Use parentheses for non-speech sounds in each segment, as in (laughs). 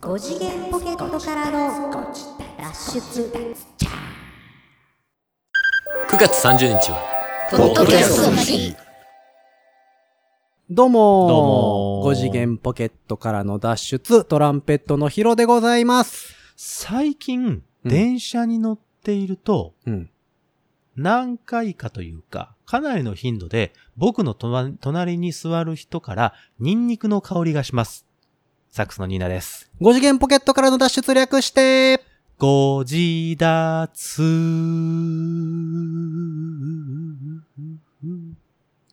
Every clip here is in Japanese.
5次元ポケットからの脱出9月30日は、ポッドキャストの日どうもどうも5次元ポケットからの脱出、トランペットのヒロでございます。最近、うん電車に乗っていると、うん。何回かというか、かなりの頻度で、僕の隣に座る人から、ニンニクの香りがします。サックスのニーナです。5次元ポケットからの脱出略して、ご自立。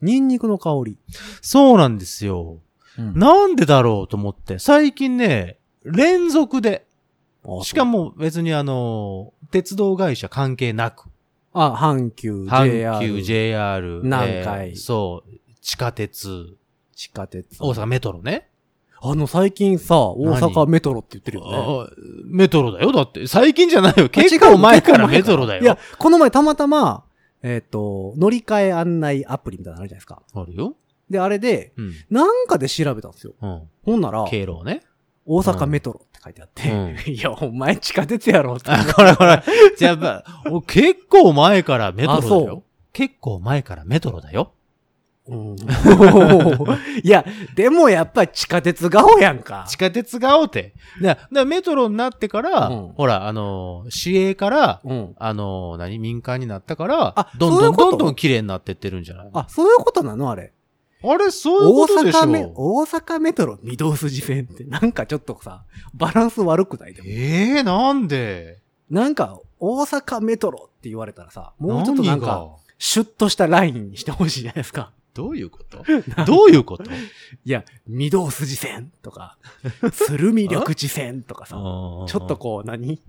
ニンニクの香り。そうなんですよ。うんなんでだろうと思って、最近ね、連続で、しかも、も別にあの、鉄道会社関係なく、あ、阪急、阪 JR、急、JR、南海えーそう、地下鉄、地下鉄。大阪メトロね。あの、最近さ、大阪メトロって言ってるよね。あメトロだよ。だって、最近じゃないよ。あ結構前からメトロだよ。いや、この前たまたま、えっ、と、乗り換え案内アプリみたいなのあるじゃないですか。あるよ。で、あれで、うん。なんかで調べたんですよ。うん。ほんなら、経路ね。大阪メトロ書いてあって、う (laughs) いや、お前地下鉄やろって。あ、これこれ。じゃあ、やっぱ、お結構前からメトロだよ。結構前からメトロだよ。うん (laughs) いや、でもやっぱり地下鉄顔やんか。地下鉄が青って。だだメトロになってから、うんほら、あのー、市営から、うん。あのー、何民間になったからあ、どんどんどんどん綺麗になってってるんじゃない？あ、そういうことなのあれ。あれ、そういう大ことでしょ阪メ、大阪メトロ御堂筋線ってなんかちょっとさ、バランス悪くない？でも。ええなんで？なんか、大阪メトロって言われたらさ、もうちょっとなんか、シュッとしたラインにしてほしいじゃないですか。どういうこと？どういうこと？(laughs) いや、御堂筋線とか、鶴見緑地線とかさ、ちょちっとこう何、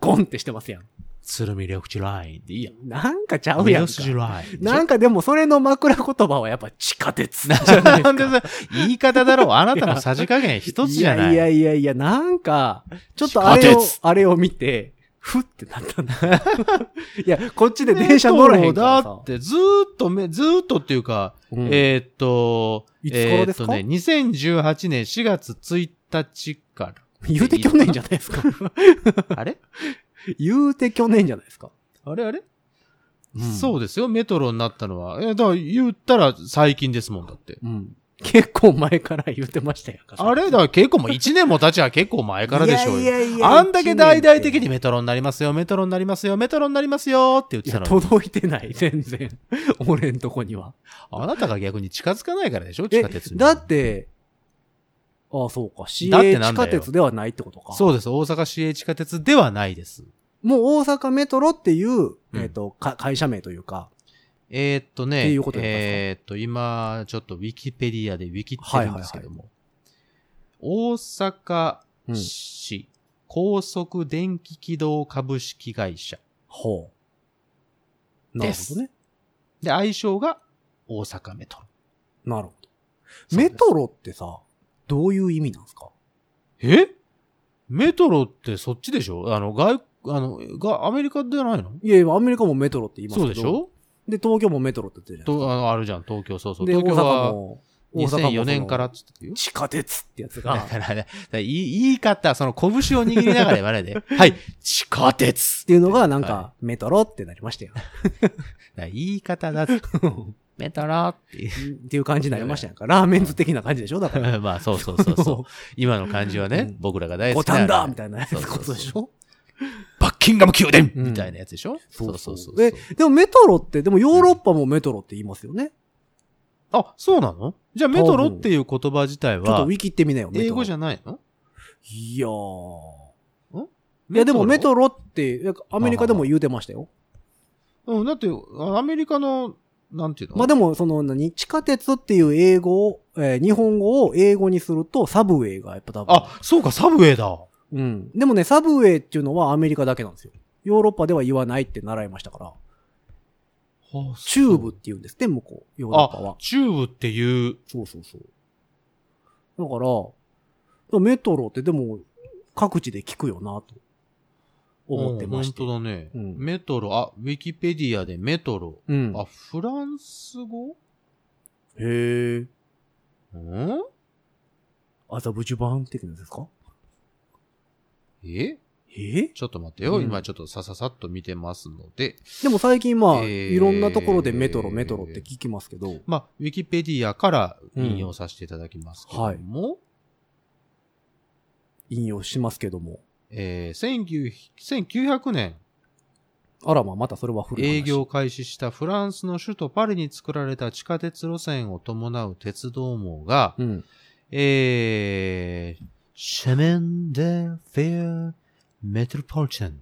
ゴンってしてますやん。鶴見緑地ラインでいいやん。なんかちゃうやんか。緑地ライン。なんかでもそれの枕言葉はやっぱ地下鉄じゃないですか。なんでさ、言い方だろう。あなたのさじ加減一つじゃない。いやいやいやいや、なんか、ちょっとあれをあれを見て、ふってなったんだ。(laughs) いや、こっちで電車乗らへんからさ。だって、ずーっとめ、ずーっとっていうか、うんえーっと、いつ頃ですか？えーっとね、2018年4月1日から。言うて去年じゃないですか。(laughs) あれ？言うて去年じゃないですか。あれあれ、うんそうですよ。メトロになったのは。え、だから言ったら最近ですもんだって。うん。結構前から言ってましたよ。あれ？だから結構もう1年も経ちは結構前からでしょうよ。いやいやいやあんだけ大々的にメトロになりますよ、メトロになりますよ、メトロになりますよって言ってたのに。届いてない、全然。俺んとこには。あなたが逆に近づかないからでしょ地え下鉄、に。だって、ああ、そうか。市だって営地なんだよ下鉄ではないってことか。そうです。大阪市営地下鉄ではないです。もう大阪メトロっていう、うんえっ、と、か会社名というか、えーっとね、っていうことですか？えーっと、今、ちょっとウィキペディアでウィキってるんですけども、大阪うん市高速電気軌道株式会社。ほう。なるほどね。で、愛称が大阪メトロ。なるほど。メトロってさ、どういう意味なんですか？え？メトロってそっちでしょ？あの、外、あの、が、アメリカではないの？いやいや、アメリカもメトロって言いますけど。そうでしょ？で、東京もメトロって言ってるじゃないと、あの、あるじゃん、東京、そうそう。で京はも、大阪も2004年からっつって。地下鉄ってやつだが、からね、だから言い言い方、その拳を握りながら言わないで。(laughs) はい、地下鉄っていうのがなんかは、メトロってなりましたよ。(laughs) 言い方だって。(laughs) メトロっていう。っていう感じになりましたやんか。ラーメンズ的な感じでしょ？だから。まあ、そうそうそうそう。(laughs) 今の感じはね、うん僕らが大好ボきな。タンだみたいなやつことでしょ？バッキンガム宮殿うんみたいなやつでしょ？そうそうそうえ、でもメトロって、でもヨーロッパもメトロって言いますよね。あ、そうなの？じゃあメトロっていう言葉自体はちょっとウ、ィキってみなよ、英語じゃないの？いやー。いや、でもメトロ？って、アメリカでも言うてましたよ。うん、だって、あアメリカの、なんていうの？まあでも、その、何、地下鉄っていう英語を、えー日本語を英語にすると、サブウェイがやっぱ多分。あ、そうか、サブウェイだ。うん。でもね、サブウェイっていうのはアメリカだけなんですよ。ヨーロッパでは言わないって習いましたから。チューブって言うんですって、向こう、ヨーロッパはあ、。チューブっていう、そうそうそう。だから、メトロってでも、各地で聞くよな、と思ってまして。うん本当だね、うんメトロ、あ、ウィキペディアでメトロ。うん。あ、フランス語？へえ。うん？麻布十番的なやつですか？え？え？ちょっと待ってよ。うん今ちょっとさささっと見てますので。でも最近まあ、えーいろんなところでメトロ、メトロって聞きますけど、まあ、ウィキペディアから引用させていただきますけども、引用しますけども。えー1900 1900年あらまあ、またそれは古い話。営業開始したフランスの首都パリに作られた地下鉄路線を伴う鉄道網が、うん。えー、シェメンデフェアメトロポリタン。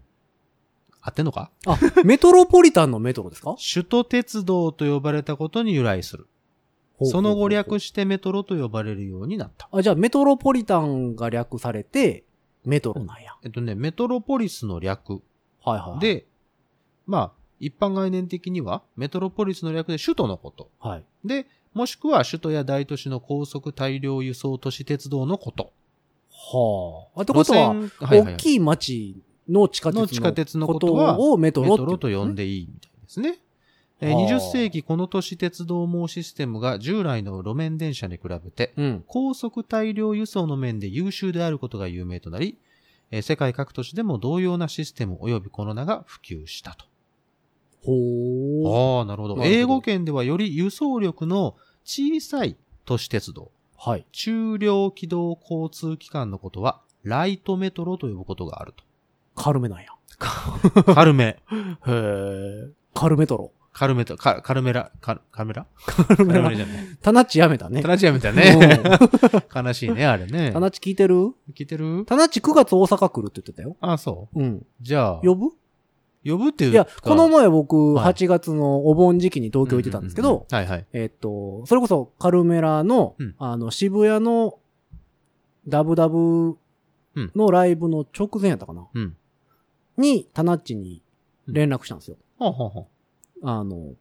合ってんのか？あ、メトロポリタンのメトロですか？(laughs) 首都鉄道と呼ばれたことに由来する。その後略してメトロと呼ばれるようになった。あ、じゃあメトロポリタンが略されて、メトロなんや。えっとね、メトロポリスの略はいはい。、で、まあ、一般概念的には、メトロポリスの略で首都のこと。はい。で、もしくは首都や大都市の高速大量輸送都市鉄道のこと。はあ。あってことは、路線はいはいはい大きい町の地下鉄のこことをメトロと呼んで。でいいみたいですね。えーはあ20世紀この都市鉄道網システムが従来の路面電車に比べて、うん。高速大量輸送の面で優秀であることが有名となり、えー世界各都市でも同様なシステム及びこの名が普及したと。ほー。ああ、なるほど。英語圏ではより輸送力の小さい都市鉄道、はい。中量軌道交通機関のことは、ライトメトロと呼ぶことがあると。軽めなんや。軽め。へー。軽メトロ。軽めと、か軽めら、かカメラ？軽めな。軽めじゃない。タナッチやめたね。タナチやめたね。(laughs) 悲しいね、あれねタ。ナッチ聞いてる？聞いてる？タナッチ9月大阪来るって言ってたよ。あ、そう？うん。じゃあ、呼ぶ？呼ぶっていういや、この前も僕、はい8月のお盆時期に東京行ってたんですけど、、はいはい。えっと、それこそカルメラの、うんあの、渋谷のダブダブのライブの直前やったかな、うん。に、タナッチに連絡したんですよ。ほうほうほう。あの、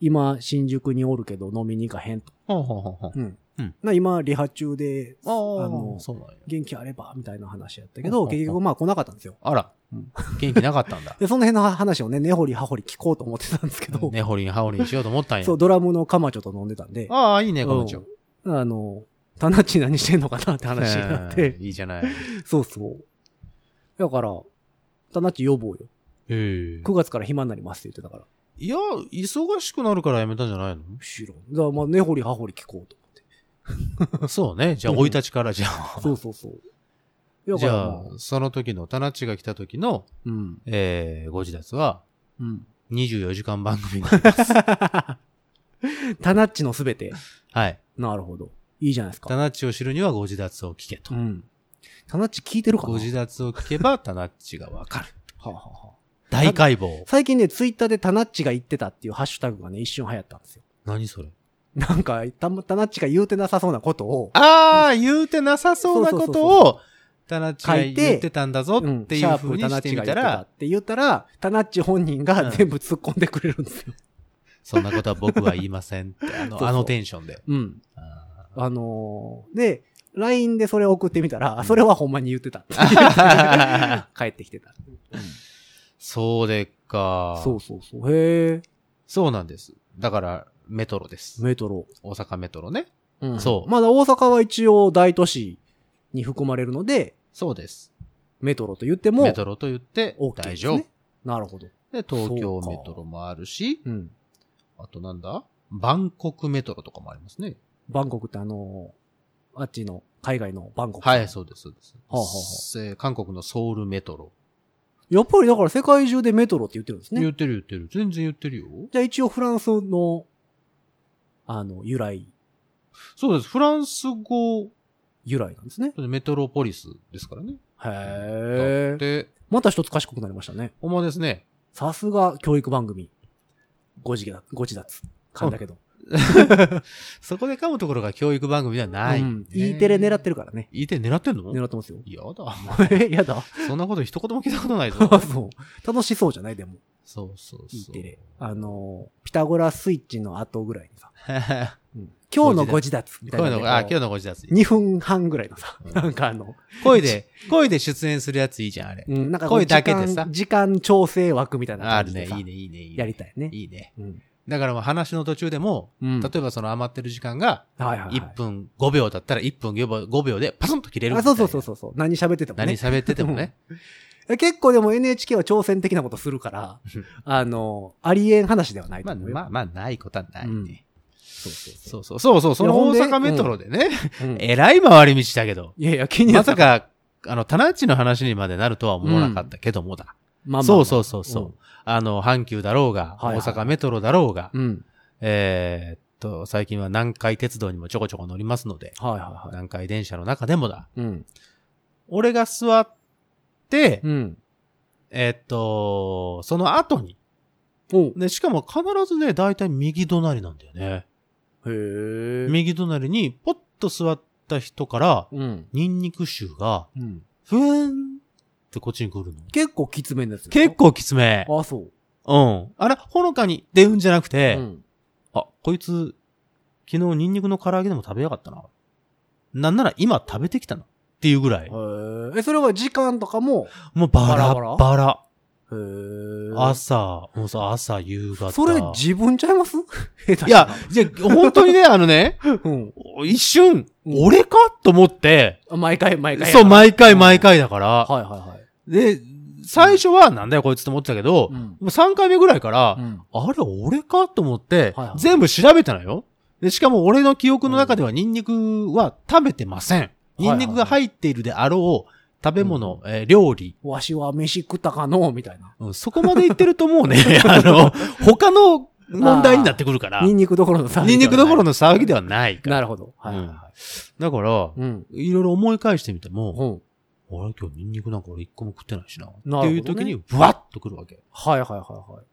今、新宿におるけど飲みに行かへんと。ほうほうほうほう。うん。うんな今、リハ中で、あああ、のそうなんや。元気あれば、みたいな話やったけど、結局まあ来なかったんですよ。あらうん、元気なかったんだ。(laughs) で、その辺の話をね、根掘り葉掘り聞こうと思ってたんですけど、ねほりんはほりんしようと思ったんや。そう、ドラムのカマチョと飲んでたんで、ああ、いいね、このちょ。あの、タナッチ何してんのかなって話になって、いいじゃない。そうそう。だから、タナッチ呼ぼうよ。へえ。9月から暇になりますって言ってたから。いや、忙しくなるからやめたんじゃないの？知らん。だからまあ、根掘り葉掘り聞こうと (laughs) そうね。じゃあ、うん生い立ちからじゃあ。思って。そうそうそう。だじゃあ、その時の、タナッチが来た時の、うん。えー、ご自立は、うん。24時間番組になります。タナッチのすべて。はい。なるほど。いいじゃないですか。タナッチを知るにはご自立を聞けとう。ん。タナッチ聞いてるかな？ご自立を聞けば、タナッチがわかる。はあ、は大解剖。最近ね、ツイッターでタナッチが言ってたっていうハッシュタグがね、一瞬流行ったんですよ。何それ？なんか、たタナッチが言うてなさそうなことを、ああ、言うてなさそうなことを、タナッチが言ってたんだぞうんっていシャープう風にタナッチがしてみたら、言って言ったら、タナッチ本人が全部突っ込んでくれるんですよ。そんなことは僕は言いませんって、あの、テンションで。うん。ああのーで、LINE でそれを送ってみたら、あそれはほんまに言ってた (laughs) 帰ってきてた。そうでっか。そうそうそう。へえ。そうなんです。だから、メトロです。メトロ。大阪メトロね。うんそうまだ大阪は一応大都市に含まれるので、そうです。メトロと言ってもメトロと言って大丈夫。ね。なるほど。で、東京メトロもあるし、うん。あとなんだ？バンコクメトロとかもありますね。バンコクってあのーあっちの海外のバンコク。はい、そうです、そうです。はあはあ韓国のソウルメトロ。やっぱりだから世界中でメトロって言ってるんですね。言ってる言ってる。全然言ってるよ。じゃあ一応フランスの、あの、由来、そうです。フランス語由来なんですね。メトロポリスですからね。へえ。で、また一つ賢くなりましたね。ほんまですね。さすが教育番組。ご自立、ご自立。噛んだけど。(laughs) そこで噛むところが教育番組ではない。うん。E テレ狙ってるからね。E テレ狙ってんの？狙ってますよ。やだ。え、(laughs) やだ。そんなこと一言も聞いたことないぞ。(laughs) そう。楽しそうじゃない？でも。そうそうそう。E テレ。あの、ピタゴラスイッチの後ぐらいにさ。うん今日のご自立みたいなあ、今日のご自立。2分半ぐらいのさう、んなんかあの、声で、声で出演するやついいじゃん、あれ。うん、なんか声だけでさ時間調整枠みたいなあるね。感じでさいいね、いいね、いいね。やりたいね。いいね。うん。だから話の途中でも、うん例えばその余ってる時間が、はいはいはい。1分5秒だったら1分5秒 ,5 秒でパスンと切れるみあ。そうそうそうそうそう。何喋っててもね。何喋っててもね。(laughs) 結構でも NHK は挑戦的なことするから、あの、ありえん話ではないとまあ思うよ。まあまあ、ないことはないね。うんそうそうそそうそう。そうそう。その大阪メトロでね、う。うんえらい回り道だけど、いやいや、気になったまさ。か、あの、タナッチの話にまでなるとは思わなかったけどもだ。まあまあまあそうそうそうそう。あの、阪急だろうが、はいはい大阪メトロだろうが、うん。うん。えーっと、最近は南海鉄道にもちょこちょこ乗りますので、はいはいはい。南海電車の中でもだ。うん。俺が座って、うん。えーっと、その後に、で、しかも必ずね、だいたい右隣なんだよね。へえ。右隣にポッと座った人から、うん。ニンニク臭が、うん。ふーんってこっちに来るの？結構きつめです結。構きつめ。あ、そう。うん。あれ、ほのかに出うんじゃなくて、うん。あ、こいつ、昨日ニンニクの唐揚げでも食べやがったな。なんなら今食べてきたな。っていうぐらい。え、それは時間とかも、もうバラバラバラ？朝、もうさ、朝、夕方。それ自分ちゃいます？(laughs) いや、じゃあ本当にね、(laughs) あのね、うん。一瞬、うん俺か？と思って、毎回毎回。そう、毎回毎回。回だから、はいはいはい。で、最初はなんだよこいつと思ってたけど、うんもう3回目ぐらいから、うんあれ、俺かと思って、はいはい全部調べたのよ。で、しかも俺の記憶の中ではニンニクは食べてません。ニンニクが入っているであろう食べ物、えー料理、わしは飯食ったかのみたいな。うんそこまで言ってるともうね、(laughs) あの、他の問題になってくるから、ニンニクどころの騒ぎ。ニンニクどころの。の騒ぎではないから。なるほど。はいはいはだから、い。うん。いろいろ思い返してみても、うん。あれ今日ニンニクなんか俺一個も食ってないしな。なるほどねっていう時に、ブワッとくるわけ。はいはいはいはい。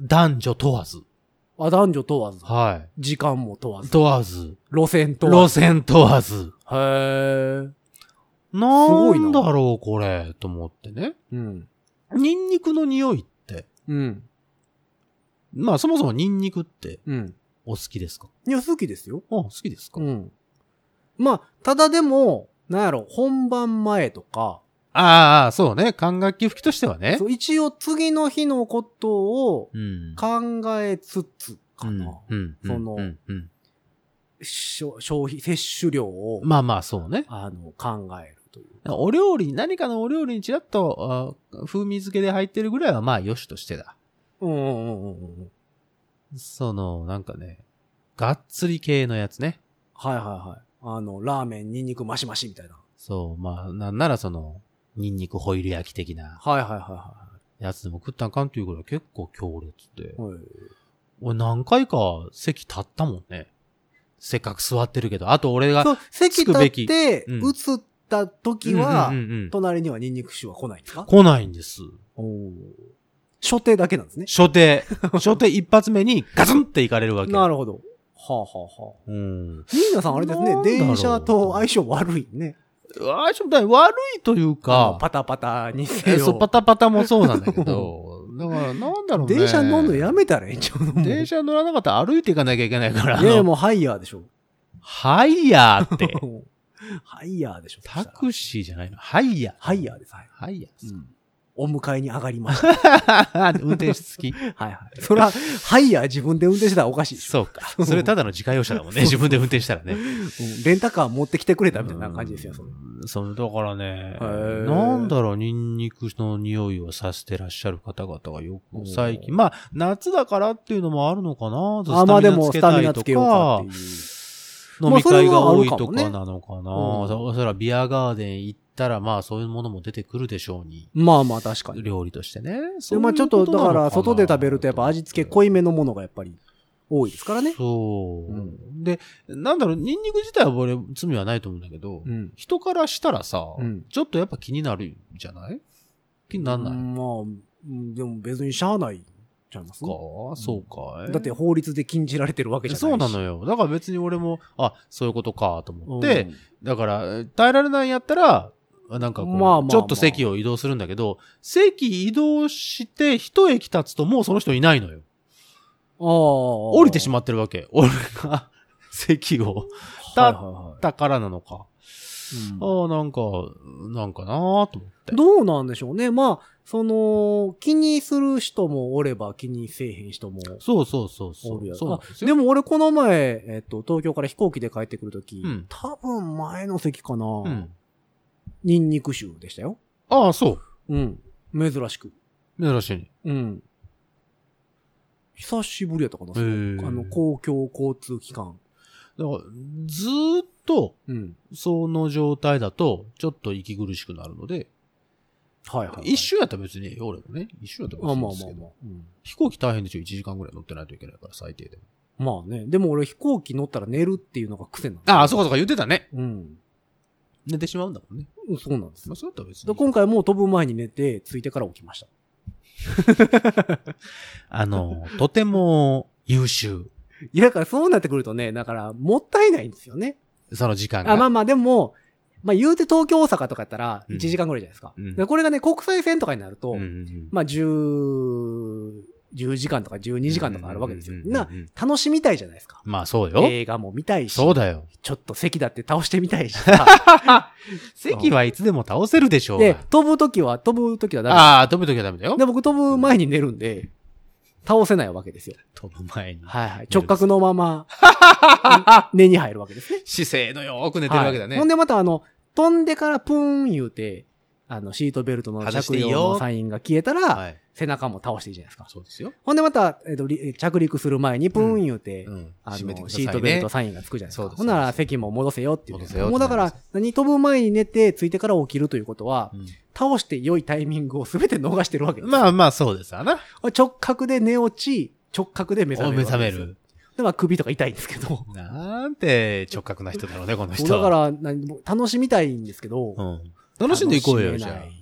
男女問わず。あ、男女問わず。は時間も問わい。ず。問わず。路線問わ路ず。線問わず。へー。なんだろう、これ、と思ってね。うん。ニンニクの匂いって、うん。まあそもそもニンニクってうん。お好きですか？いや、好きですよ。あ、好きですか、うん。まあ、ただでも、なんやろ、本番前とか、ああ、そうね。管楽器吹きとしてはね。そう一応次の日のことをうん。考えつつかうんな。うん。そのうんうんしょ消費、摂取量を、まあまあ、そうね。あの、考えるという。お料理、何かのお料理にちらっと、あ風味付けで入ってるぐらいはまあ、よしとしてだ。うんうんうんうんうん。その、なんかね、がっつり系のやつね。はいはいはい。あの、ラーメン、ニンニクマシマシみたいな。そう、まあ、なんならその、ニンニクホイル焼き的なはいはいはいはやつでも食ったんかんっていうぐらい結構強烈で。い。はい俺何回か席立ったもんね。せっかく座ってるけど。あと俺が、席立って、うん映った時は隣にはニンニク臭は来ないんですか？来ないんです。おー所定だけなんですね。初手。初手一発目にガツンって行かれるわけ。(laughs) なるほど。はあはあはあ。うん。ニーナさんあれですね電車と相性悪いね。あちょっと悪いというか、パタパタにせよ。えそう、パタパタもそうなんだけど、(laughs) だからなんだろうね。電車乗るのやめたらええんちゃうの？電車乗らなかったら歩いていかなきゃいけないから。いやいやもうハイヤーでしょ。ハイヤーって。(laughs) ハイヤーでしょ。タクシーじゃないの。ハイヤー。ハイヤーです。はい。ハイヤーですうんお迎えに上がりました。(laughs) 運転手付き。はいはい。そら、ハイヤー自分で運転してたらおかしい。そうか。それただの自家用車だもんね。自分で運転したらね。うんレンタカー持ってきてくれたみたいな感じですよ、それ。うんそう、だからね、ーなんだろう、ニンニクの匂いをさせてらっしゃる方々がよく最近、まあ、夏だからっていうのもあるのかなあ、まあでも、ススタタミナつけか飲み会が多いとかなのかな。うんそそらビアガーデン行ったら、まあそういうものも出てくるでしょうに。まあまあ確かに。料理としてね。でまあちょっと、だから、外で食べるとやっぱ味付け濃いいめのものがやっぱり多いですからね。そう、うんで、なんだろう、ニンニク自体は俺、罪はないと思うんだけど、うん。人からしたらさ、うんちょっとやっぱ気になるんじゃない？気になんない、うんまあ、うんでも別にしゃあないちゃいますか、そうかい。だって法律で禁じられてるわけじゃないし。そうなのよ。だから別に俺も、あ、そういうことかと思うんって、だから、耐えられないんやったら、なんかこう、まあまあまあちょっと席を移動するんだけど、席移動して一駅立つともうその人いないのよ。ああ。降りてしまってるわけ。俺が席を立はいっはいはいたからなのか。ああ、なんか、なんかなーと思って。どうなんでしょうね。まあ、その、気にする人もおれば気にせえへん人もそうそうそうそう。おるや。でも俺この前、えっと、東京から飛行機で帰ってくるとき、うん多分前の席かな、うん。ニンニク臭でしたよ。ああ、そう。うん。珍しく。珍しいね。うん。久しぶりやったかな、あの、公共交通機関。だから、ずーっと、うん。その状態だと、ちょっと息苦しくなるので、はいはい、はい。一周やったら別に俺もね。一周やったらあ、まあ別にいいですけど。まあまあ。うん飛行機大変でしょ、1時間ぐらい乗ってないといけないから、最低でも。まあね。でも俺飛行機乗ったら寝るっていうのが癖なんですああ、そうかそうか言ってたね。うん。寝てしまうんだもんね。うんそうなんですまあ、そうやったら別でに。今回もう飛ぶ前に寝て、着いてから起きました。(laughs) あの、とても優秀。いや、だからそうなってくるとね、だから、もったいないんですよね。その時間が。あまあまあ、でも、まあ言うて東京大阪とかやったら、うん1時間ぐらいじゃないですか。うんでこれがね、国際線とかになると、うんうんうんまあ10、10時間とか12時間とかあるわけですよ。なうん、楽しみたいじゃないですか。まあそうよ。映画も見たいし、そうだよ。ちょっと席だって倒してみたいし (laughs) さ。席はいつでも倒せるでしょうでが。、飛ぶときは、飛ぶときはダああ、飛ぶときはダメだよメ。で、。僕飛ぶ前に寝るんで、倒せないわけですよ。飛ぶ前に。はいはい。直角のまま、寝に入るわけですね。姿勢のよーく寝てるわけだね。はいほんでまたあの、飛んでからプーン言うて、あの、シートベルトの着用のサインが消えたら、はい。背中も倒していいじゃないですか。そうですよ。ほんでまた、えっ、と、り着陸する前にプーン言うて、シートベルトサインがつくじゃないですか。そうですほんなら席も戻せよっていう。戻せよもうだから、何飛ぶ前に寝て、着いてから起きるということは、うん倒して良いタイミングを全て逃してるわけです。まあまあそうですわな。直角で寝落ち、直角で目覚める目覚め。る。で、まあ首とか痛いんですけど。なんて直角な人だろうね、この人。(laughs) だから、楽しみたいんですけど、うん。楽しんでいこうよ、じゃあ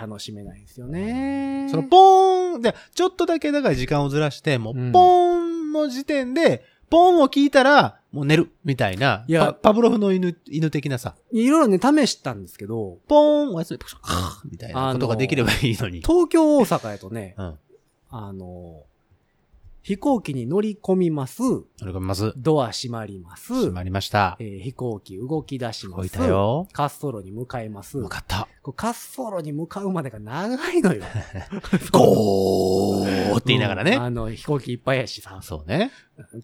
楽しめない。んですよね。そのポーンで、ちょっとだけだから時間をずらして、もううんポーンの時点で、ポーンを聞いたら、もう寝る、みたいな。いやパパブロフの犬、犬的なさ、いろいろね、試したんですけど、ポーン、おやすみ、みたいなことができればいいのに。東京、大阪やとね、うん。あの、飛行機に乗り込みます。それがまず、ドア閉まります。閉まりましたえ。ー飛行機動き出し動います。たよ。滑走路に向かいます。よかった。こう滑走路に向かうまでが長いのよ。(laughs) ゴーって言いながらね。うんあの、飛行機いっぱいやしさ、そうね。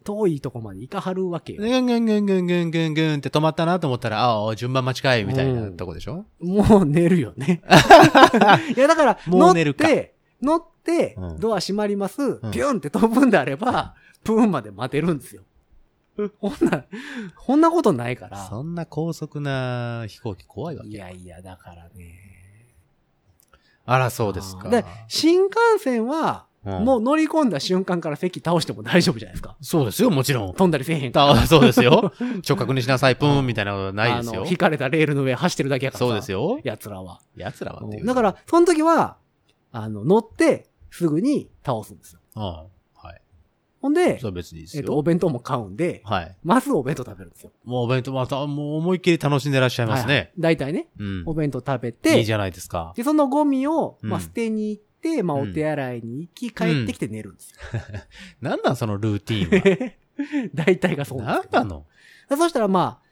遠いとこまで行かはるわけよ。ぐんぐんぐんぐんぐんぐんぐんって止まったなと思ったら、ああ、順番待ちかい、みたいなとこでしょもう寝るよね。いや、だから、も乗っう寝るかて、乗ってうん、ドア閉まります、んピュンって飛ぶんであれば、プーンまで待てるんですよ。ほんな、こんなことないから。そんな高速な飛行機怖いわいけ。やいや、だからね。あら、そうですか。で、新幹線は、うんもう乗り込んだ瞬間から席倒しても大丈夫じゃないですか。そうですよ、もちろん。飛んだりせえへんから。あそうですよ。直角にしなさい、プーンみたいなことないですよ。引かれたレールの上走ってるだけやからさそうですよ。奴らは。奴らはっていう。だから、その時は、あの、乗って、すぐに倒すんですよ。うん。はい。ほんでそ、れは別にいいですえっと、およ。弁当も買うんで、はい。まずお弁当食べるんですよ。もうお弁当、また、もう思いっきり楽しんでらっしゃいますはいはいね。大体ね、うんお。弁当食べて、いいじゃないですか。で、そのゴミを、まあ、うん捨てに行って、まあ、うんお手洗いに行き、帰ってきて寝るんですよ。なん (laughs) なんそのルーティーン (laughs) 大体がそうは。なん。なんなの？そしたら、まあ、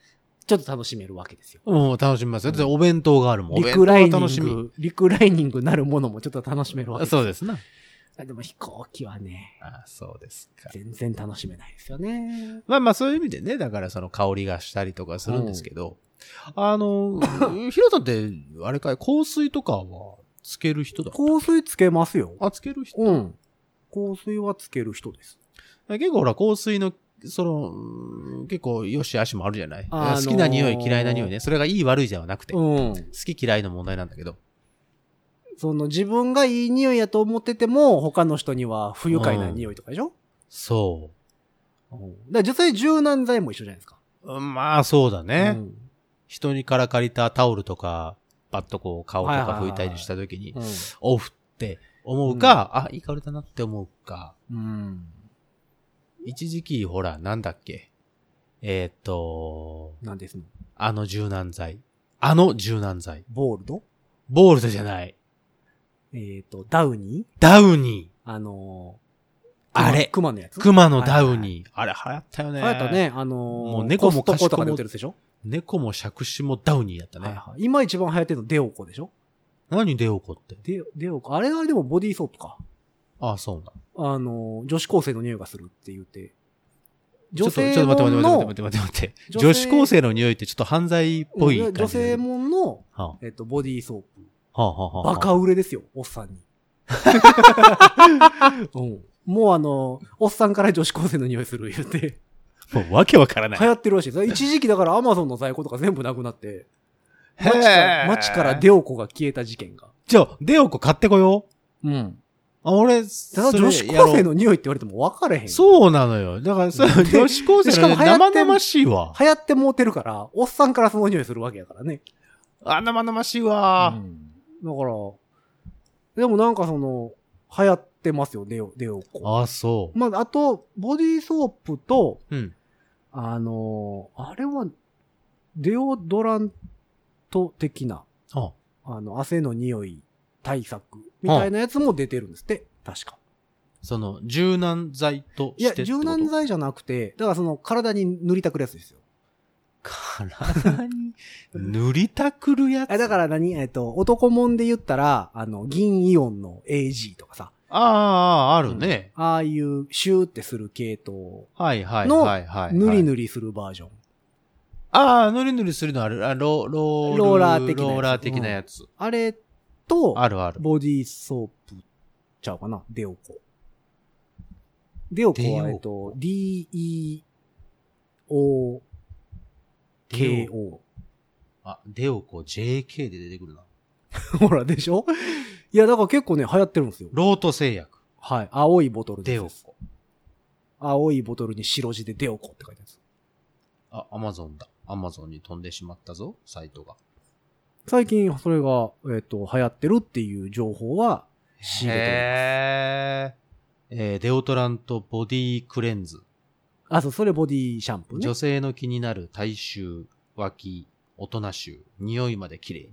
ちょっと楽しめるわけですよ。うん、楽しみますよ。お弁当があるもん。おリクライニンは楽しみ。グ、リクライニングなるものもちょっと楽しめるわけですよ。そうですな。でも飛行機はね、あそうですか。全然楽しめないですよね。まあまあそういう意味でね、だからその香りがしたりとかするんですけど、あの、(laughs) ヒロさんって、あれかい、香水とかはつける人だ香水つけますよ。あ、つける人？うん。香水はつける人です。結構ほら、香水の、その、うん結構、よし足もあるじゃない、あのー好きな匂い、嫌いな匂いね。それがいい悪いではなくて、好うん。き嫌いの問題なんだけど。その自分がいい匂いやと思ってても、他の人には不愉快な匂いとかでしょ？そうん。だから実際柔軟剤も一緒じゃないですか。う。うんまあ、そうだね。うん人にから借りたタオルとか、パッとこう、顔とか拭いたりした時に、うん。オフって思うか、あ、いい香りだなって思うか。うん。一時期、ほら、なんだっけ？えーっと、なんですの？あの柔軟剤。あの柔軟剤。ボールド？ボールドじゃない。えっ、と、ダウニー？ダウニあのー。あれ熊のやつ？熊のダウニー。あれ流行ったよね。流行った。ね。あのー、もう猫もコストコとかで売ってるやつでしょ？猫も杓子もダウニーやったね。はいはい。今一番流行ってるのデオコでしょ？何デオコって？デデオコ。あれはでもボディーソープか。ああ、そう。あのー、女子高生の匂いがするって言って。女ちょっと、性ちょっと待っても待って待って待って待って待って。女子高生の匂いってちょっと犯罪っぽい感じ女性もんの、はあ、えっと、ボディーソープ。はあ、はあ、はあ。バカ売れですよ、おっさんに。(laughs) うん。もうあの、おっさんから女子高生の匂いする言って、もうわけわからない。流行ってるらしいです。一時期だからアマゾンの在庫とか全部なくなって、街から街からデオコが消えた事件が。じゃあ、デオコ買ってこよう。うん。あ、俺、ただ女子高生の匂いって言われても分かれへん。う。そうなのよ。だから、それ女子高生しかのも流行って生々しいわ。流行ってもうてるから、おっさんからその匂いするわけやからね。あ、生々しいわ。だから、でもなんかその、流行ってますよ、デオ、デオコ。あ、そう。まあ、あと、ボディーソープと、うん。あのーあれは、デオドラント的な、あ、あの、汗の匂い対策みたいなやつも出てるんですって、確か。その、柔軟剤といや柔軟剤じゃなくて、だからその体に塗りたくるやつですよ。体に？(laughs) 塗りたくるやつ？えだから何？えっと、男もんで言ったら、あの、銀イオンの AG とかさ、ああ、あるね。ああいうシューってする系統、はいはいのはいはい。塗りり。塗りするバージョン。ああ、塗り塗りするのある。あロロールローラー的なやつローラー的なやつ。あれと、あるある。ボディーソープちゃうかな？デオコ。デオコは、えっと、D-E-O-K-O。あ、デオコ JK で出てくるな。(laughs) ほら、でしょ？いや、だから結構ね、流行ってるんですよ。ロート製薬。はい。青いボトルデオです。コ。青いボトルに白字でデオコって書いてあるんです。あ、アマゾンだ。アマゾンに飛んでしまったぞ、サイトが。最近、それが、えっ、と、流行ってるっていう情報は、仕入れてへーえーデオトラントボディクレンズ。る。あ、そう、それボディシャンプーね女。性の気になる体臭、脇、大人臭、匂いまで綺麗に。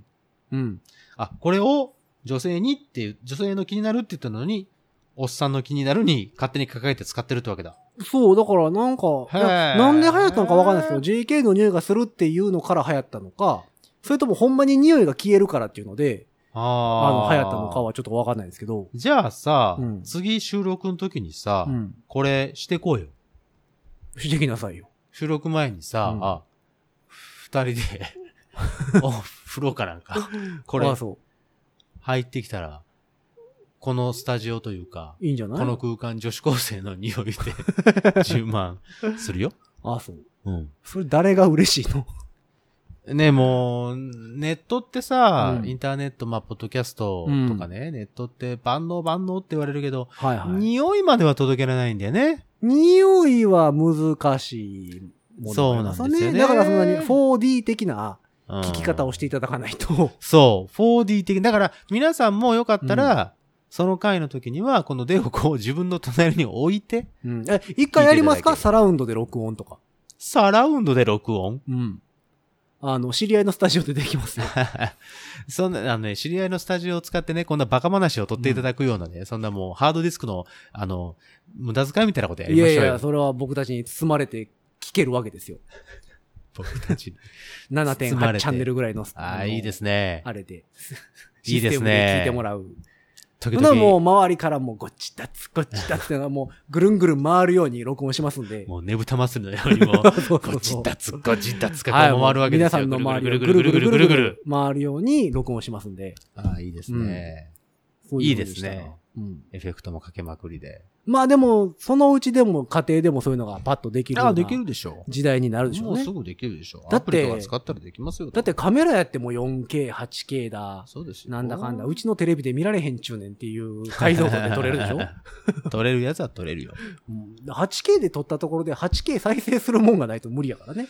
うん。あ、これを女性にっていう、女性の気になるって言ったのに、おっさんの気になるに勝手に抱えて使ってるってわけだ。そう、だからなんか、なんで流行ったのかわかんないですけど、JK の匂いがするっていうのから流行ったのか、それともほんまに匂いが消えるからっていうので、ああの、流行ったのかはちょっとわかんないですけど、じゃあさ、うん次収録の時にさ、うん。これしてこうよ。してきなさいよ。収録前にさ、うんあ、二人で、(laughs) お風呂かなんか、これ入ってきたら、このスタジオというか、う。いいんじゃない？この空間女子高生の匂いで (laughs) 10万するよ。あ、そう。うん。それ誰が嬉しいの？ね、もう、ネットってさ、うんインターネット、まあ、ポッドキャストとかね、ネットって万能万能って言われるけど、はいはい。匂いまでは届けられないんだよね。匂いは難しいものがありますそうなんですよねだからそんなに 4D 的なうん聞き方をしていただかないと。そう、4D 的。だから、皆さんもよかったら、その回の時には、このデオコを自分の隣に置いて、うん。え、一回やります聞いていただければかサラウンドで録音とか。サラウンドで録音？うん。あの、知り合いのスタジオでできますよ。(laughs) そんな、あのね、知り合いのスタジオを使ってね、こんなバカ話を取っていただくようなね、そんなもう、ハードディスクの、あの、無駄遣いみたいなことやりましょうよ。いやいや、それは僕たちに包まれて聞けるわけですよ。(laughs) 僕たちに。包ま7.8れてチャンネルぐらいの。ああ、いいですね。あれで。いいですねシステムで聞いてもらう。時ほなもう々、周りからもうごっちだつ、(laughs) ごっちだつってのはもうぐるんぐるん回るように録音しますんで。もうねぶた祭りのようにも、(laughs) ごちったつ、ごちったつか回るわけですよ。皆さんの周りをぐるぐるぐるぐるぐるぐる。回るように録音しますんで。ああ、いいですね。いいですね。うん。エフェクトもかけまくりで。まあでも、そのうちでも家庭でもそういうのがパッとできるようなできるでしょ時代になるでしょうねもうす。ぐできるでしょ。だって使ったらできますよ。だってカメラやっても 4K、8K だ。そうですよ。なんだかんだ。うちのテレビで見られへんちゅうねんっていう解像度で撮れるでしょ、(laughs) 撮れるやつは撮れるよ。うん、?8K で撮ったところで 8K 再生するもんがないと無理やからね。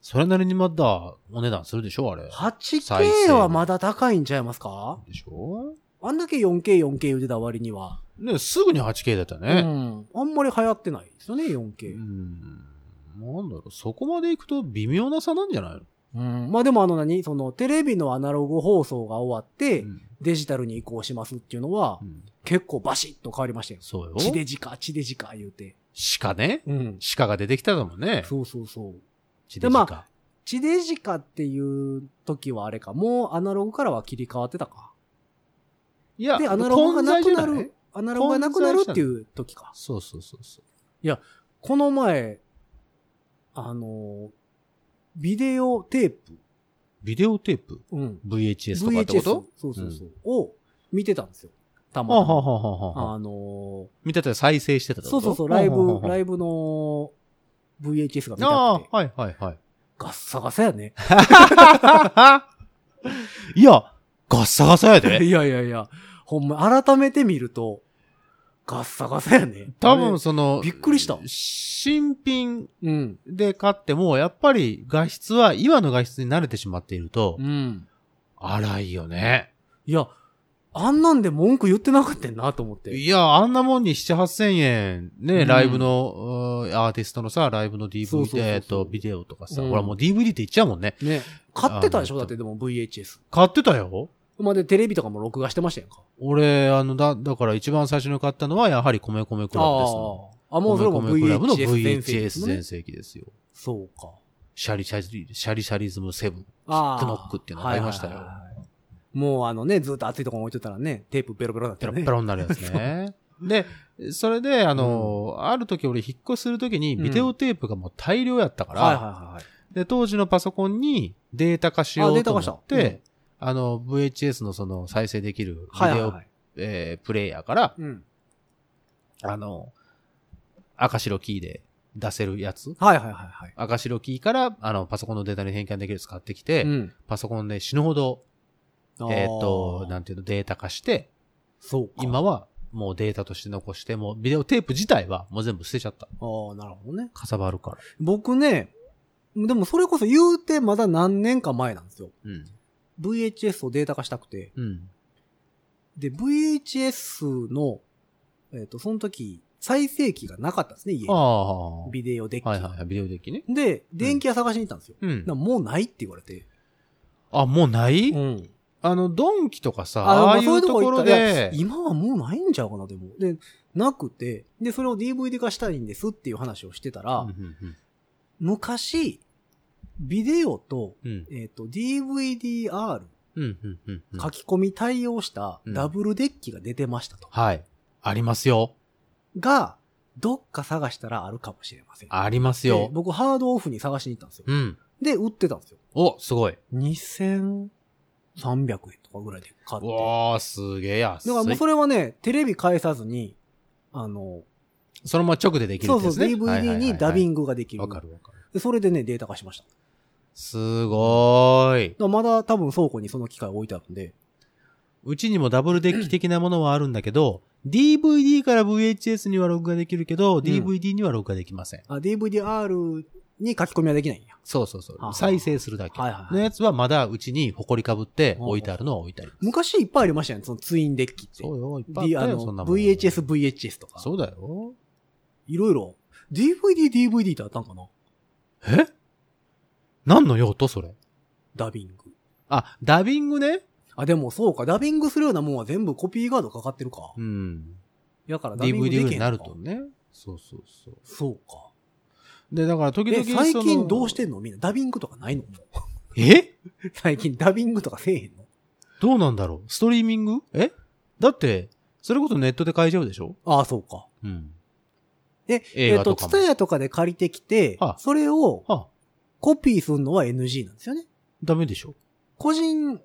それなりにまだお値段するでしょあれ。再 8K 生はまだ高いんちゃいますか？でしょあんだけ 4K、4K 言うてた割には。ね、すぐに 8K だったうね。ん。あんまり流行ってないですよね、4K。うん。なんだろう、そこまで行くと微妙な差なんじゃないの？うん。まあでもあの何そのテレビのアナログ放送が終わって、うんデジタルに移行しますっていうのは、うん結構バシッと変わりましたよ。そうよ。地デジか、地デジか言うて。鹿ね。うん。鹿が出てきたのもね。そうそうそう。地デジカ。でま地デジかっていう時はあれか、もうアナログからは切り替わってたか。いや、で、アナログがなくない？る、アナログがなくなるっていう時か。そうそうそうそう。この前、あの、ビデオテープ、ビデオテープ？うん。?VHS とかってこ VHS、とそうそうそう、を見てたんですよ。たあまたま。ははは。あの見てたら再生してたそうそうそう、ライブ、ライイブの VHS が見たくて、ああ、はいはいはい。ガッサガサやね。(laughs) いや、ガッサガサやで。(laughs) いやいやいや、ほんま、改めて見ると、ガッサガサやね。多分その、びっくりした新品うん。で買っても、やっぱり画質は、今の画質に慣れてしまっているとう、ん。荒いよね。いや、あんなんで文句言ってなかったんなと思って。いや、あんなもんに7、8千円、ね、うんライブの、うんアーティストのさ、ライブの DVD えっと、ビデオとかさ、うんほらもう DVD って言っちゃうもんね。ね。買ってたでしょ？あだってでも VHS。買ってたよ。までテレビとかも録画してましたやんか。俺、あの、だ、だから一番最初に買ったのは、やはり米米クラブです。ああ。あ、もうそれも米米クラブの VHS 全盛期ですよ。そうか。シャリシャリ、シャリシャリズム7。ああ。クノックっていうのがありましたよはいはいはいはいもうあのね、ずっと暑いとこに置いてたらね、テープベロベロだったよね。ペロペロになるやつね。(laughs) で、それで、あの、ある時俺引っ越しする時にビデオテープがもう大量やったから、はいはいはいはい。で、当時のパソコンにデータ化しようと思って、あの、VHS のその再生できるビデオはいはいはい。えープレイヤーから、うん。あの、赤白キーで出せるやつはいはいはいはい。赤白キーから、あの、パソコンのデータに変換できるやつ買ってきて、うん。パソコンで死ぬほど、えっ、と、ななんていうの、データ化して、そうか。今はもうデータとして残して、もうビデオテープ自体はもう全部捨てちゃった。ああ、なるほどね。かさばるから。僕ね、でもそれこそ言うてまだ何年か前なんですよ。うん。VHS をデータ化したくて。うん。で、VHS の、えっ、と、その時、再生機がなかったんですね、家あに。ビデオデッキ。はいはい、ビデオデッキね。で、電気屋探しに行ったんですよ。うんな。もうないって言われて。あ、もうない、ん。あの、ドンキとかさ、あああいうところで、今はもうないんちゃうかな、でも。で、なくて、で、それを DVD 化したいんですっていう話をしてたら、うんうん昔、ビデオと、うん。うんえっ、と、DVD-R うんうんうんうん書き込み対応したうんダブルデッキが出てましたと。はい。ありますよ。が、どっか探したらあるかもしれません。ありますでよ。僕、ハードオフに探しに行ったんですよ。うん。で、売ってたんですよ。お、すごい。2300円とかぐらいで買って。うわー、すげえ安い。だからもうそれはね、テレビ返さずに、あの、そのまま直でできるそうそう、んですね。DVD にダビングができる。グわかるわかる。でそれでね、データ化しました。すごーい。らまだ多分倉庫にその機械置いてあるんで。うちにもダブルデッキ的なものはあるんだけど、DVD から VHS には録画できるけど、DVD には録画できません。あ、DVD-R に書き込みはできないんや。そうそうそうは。あ再生するだけ。はいはいはいのやつはまだうちに埃かぶって置いてあるのは置いてあります。昔いっぱいありましたよね、そのツインデッキって。そうよ、いっぱい D ああったよ、そんの、なもん。VHS、VHS とか。そうだよ。いろいろ。DVD、DVD ってあったんかな？え？何の用途それ？ダビング。あ、ダビングね？あ、でもそうか、ダビングするようなもんは全部コピーガードかかってるか。うん。やからダビングできへん DVD になると。ね。そうそうそう。そうか。で、だから時々最近どうしてんの？みんなダビングとかないの？(laughs) え？最近ダビングとかせえへんの？どうなんだろう？ストリーミング？え？だって、それこそネットで買えちゃうでしょ？ああ、そうか。うん。え、映えっと、ツタヤとかで借りてきてはあ、それをあ、コピーするのは NG なんですよね。ダメでしょ個人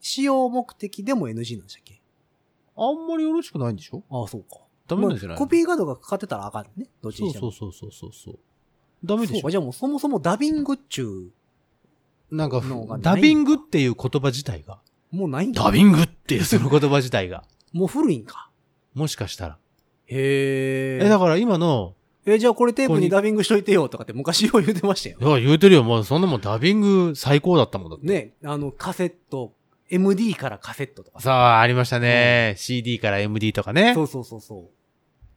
使用目的でも NG なんでしたっけ？あんまりよろしくないんでしょ？ああ、そうか。ダメなんじゃないまあコピーガードがかかってたらあかんね。どっちそうにしても。そうそうそうそうそう。ダメでしょそうか、じゃあもうそもそもダビングっちゅなんかダビングっていう言葉自体が、う、もうないんだダビングっていうその言葉自体が、(laughs) もう古いんか。もしかしたら。へえ、だから今の、え、じゃあこれテープににダビングしといてよとかって昔よう言ってましたよい。や、言うてるよ。もうそんなもんダビング最高だったもんだって。ね、あの、カセット、MD からカセットとかさあ、ありましたね。CD から MD とかね。そうそうそうそ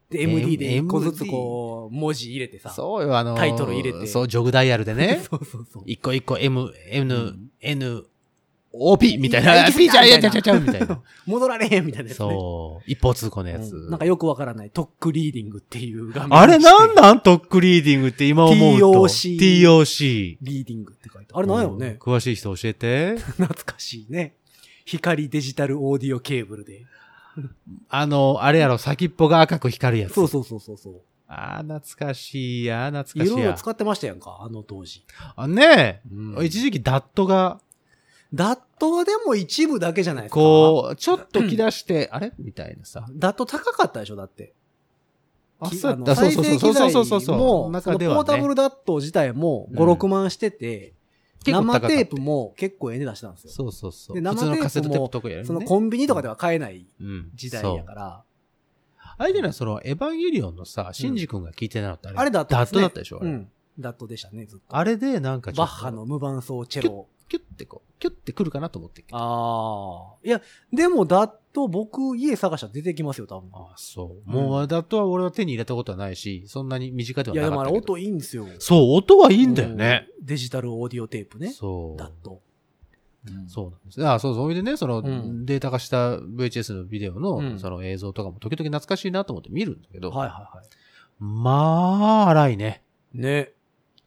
う。で、MD で一個ずつこう、文字入れてさ。そうよ、あのータイトル入れてそう、ジョグダイヤルでね。(laughs) そうそうそう。一個一個 M、N、うん N、OP! みたいな。はい P ちゃう、いやちゃうちゃうちゃうみたいな。(laughs) 戻られへんみたいなやつね。そう。一方通行のやつ。うんなんかよくわからないトックリーディングっていう画面あれなんだなんトックリーディングって今思うと？TOC TOC。リーディングって書いてあれなんやろね、詳しい人教えて。(laughs) 懐かしいね。光デジタルオーディオケーブルで。(laughs) あの、あれやろ、先っぽが赤く光るやつ。そうそうそうそうそう。ああ、懐かしいや、懐かしいや。いろいろ使ってましたやんか、あの当時。あねうんえ、一時期ダットが、ダットはでも一部だけじゃないですか。こう、ちょっと来だして、あれ？みたいなさ。ダット高かったでしょ、だって。あ、きそうそうそうそうそうそうそう。も、そ中では、ね、のポータブルダット自体も5、うん6万してて、生テープも結構ええ値段してたんですよ。そうそうそう。で普通のカセットテープとかや。そのコンビニとかでは買えないうん時代やから。あれじゃない、その、エヴァンゲリオンのさ、シンジ君が聞いてなかったあれ。ダットだったでしょ、あれ。うん。ダットでしたね、ずっと。あれで、なんかバッハの無伴奏チェロ。キュッてこう、キュッてくるかなと思って。あああ。いや、でもダット僕家探したら出てきますよ、多分。あ、そう。もう、ダットは俺は手に入れたことはないし、そんなに身近ではいや、でもあれ。音いいんですよ。そう、音はいいんだよね。うん。デジタルオーディオテープね。そう。ダット。そうなんです。あそうそう。それでね、その、うんデータ化した VHS のビデオの、うんその映像とかも時々懐かしいなと思って見るんだけど、はいはいはい。まあ、荒いね。ね。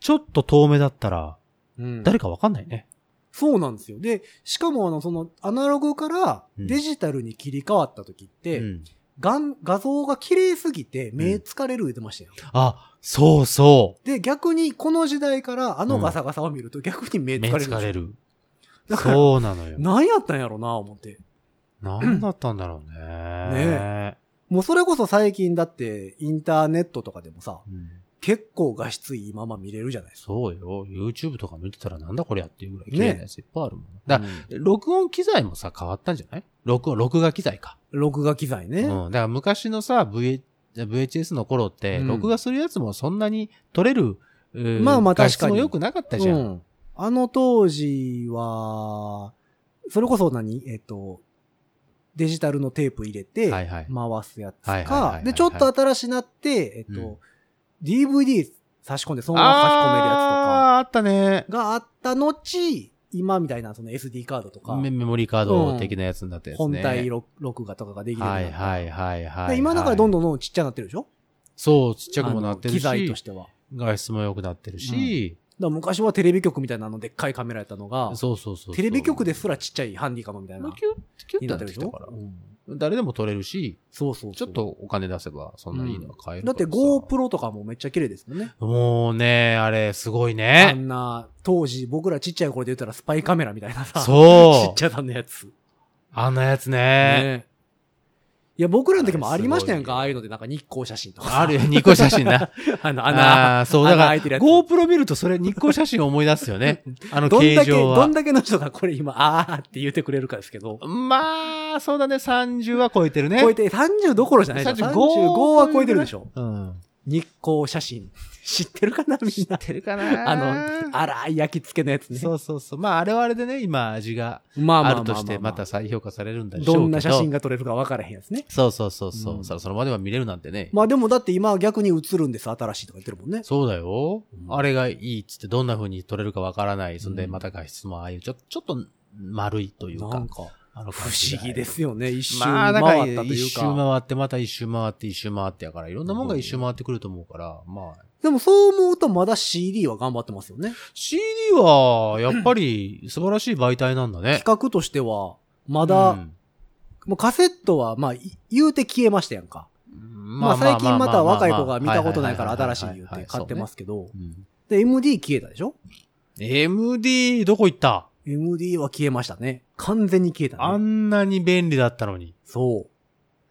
ちょっと遠目だったら、うん誰かわかんないね。そうなんですよ。で、しかもあの、その、アナログからうんデジタルに切り替わった時って、うん画ん画像が綺麗すぎて目疲れる言ってましたよ。あ、そうそで、逆にこの時代からあのガサガサを見ると逆に目う。目疲れるんですよ。疲れる。だから、そうなのよ。何やったんやろな、思って。なんだったんだろうね。ねもうそれこそ最近だってインターネットとかでもさ、うん結構画質いいまま見れるじゃないですか。そうよ。YouTube とか見てたらなんだこりゃっていうぐらい綺麗なやついっぱいあるもん。だから、うん録音機材もさ、変わったんじゃない？録音、録画機材か。録画機材ね。うん。だから昔のさ、v、VHS の頃って、うん録画するやつもそんなに撮れる、うーまあまあ確かにも良くなかったじゃん。うんあの当時は、それこそ何？えっと、デジタルのテープ入れて、回すやつかで、ちょっと新しなって、えっうんと、DVD 差し込んでそのまま書き込めるやあーあったねつとかがあった後、今みたいなその SD カードとか、メメモリーカード的なやつになったやつね。本体録録画とかができるようはになった。いはいはいはい、はい。で今だからどんどん。どんどんちっちゃくなってるでしょ？そう、ちっちゃくもなってるし。機材としては。画質も良くなってるし、だから昔はテレビ局みたいなのでっかいカメラやったのが、そうそうそう。テレビ局ですらちっちゃいハンディカムみたいな。キュッ、キュッにてなってるでしょ？うん誰でも撮れるし、そうそうちょっとお金出せばそんないいのは買えるだって GoPro とかもめっちゃ綺麗ですよね。もうね、あれ、すごいあね。んな、当時僕らちっちゃい頃で言ったらスパイカメラみたいなさ、そう (laughs) ちっちゃなのやつ。あんなやつね。ねいや、僕らの時もありましたやんか、あああいうのでなんか日光写真とか。あるよ、日光写真な。(laughs) あの、あ穴。あー、そう、だから、GoPro 見るとそれ日光写真を思い出すよね。あのどんだけ、形状はどん。だけの人がこれ今、あーって言ってくれるかですけど、まあ、そうだね、30は超えてるね。超えて、30どころじゃないでしょ。35 35は超えてるでしょ。うん。日光写真。知ってるかなみんな？知ってるかな？あの、荒い焼き付けのやつね。そうそうそう。まあ、あれはあれでね、今味がまあまあまあまああるとして、また再評価されるんだでしょうけど。どんな写真が撮れるか分からへんやつね。そうそうそうそう。うんさその場では見れるなんてね。まあでもだって今は逆に映るんです、新しいとか言ってるもんね。そうだよ。うんあれがいいっつってどんな風に撮れるかわからない。そんで、うんまた画質もああいう、ちょ、ちょっと丸いというかなん、か、あの不思議ですよね。一周回ったという一周か。回って、また一周回って、一周回ってやから、いろんなもんが一周回ってくると思うから、まあ、でもそう思うとまだ CD は頑張ってますよね。CD は、やっぱり素晴らしい媒体なんだね。企画としては、まだ、うんもうカセットは、まあ、い言うて消えましたやんか。まあ最近また若い子が見たことないから新しい言うて買ってますけどう。んで、MD 消えたでしょ？MD、どこ行った ?MD は消えましたね。完全に消えたあね。んなに便利だったのに。そう。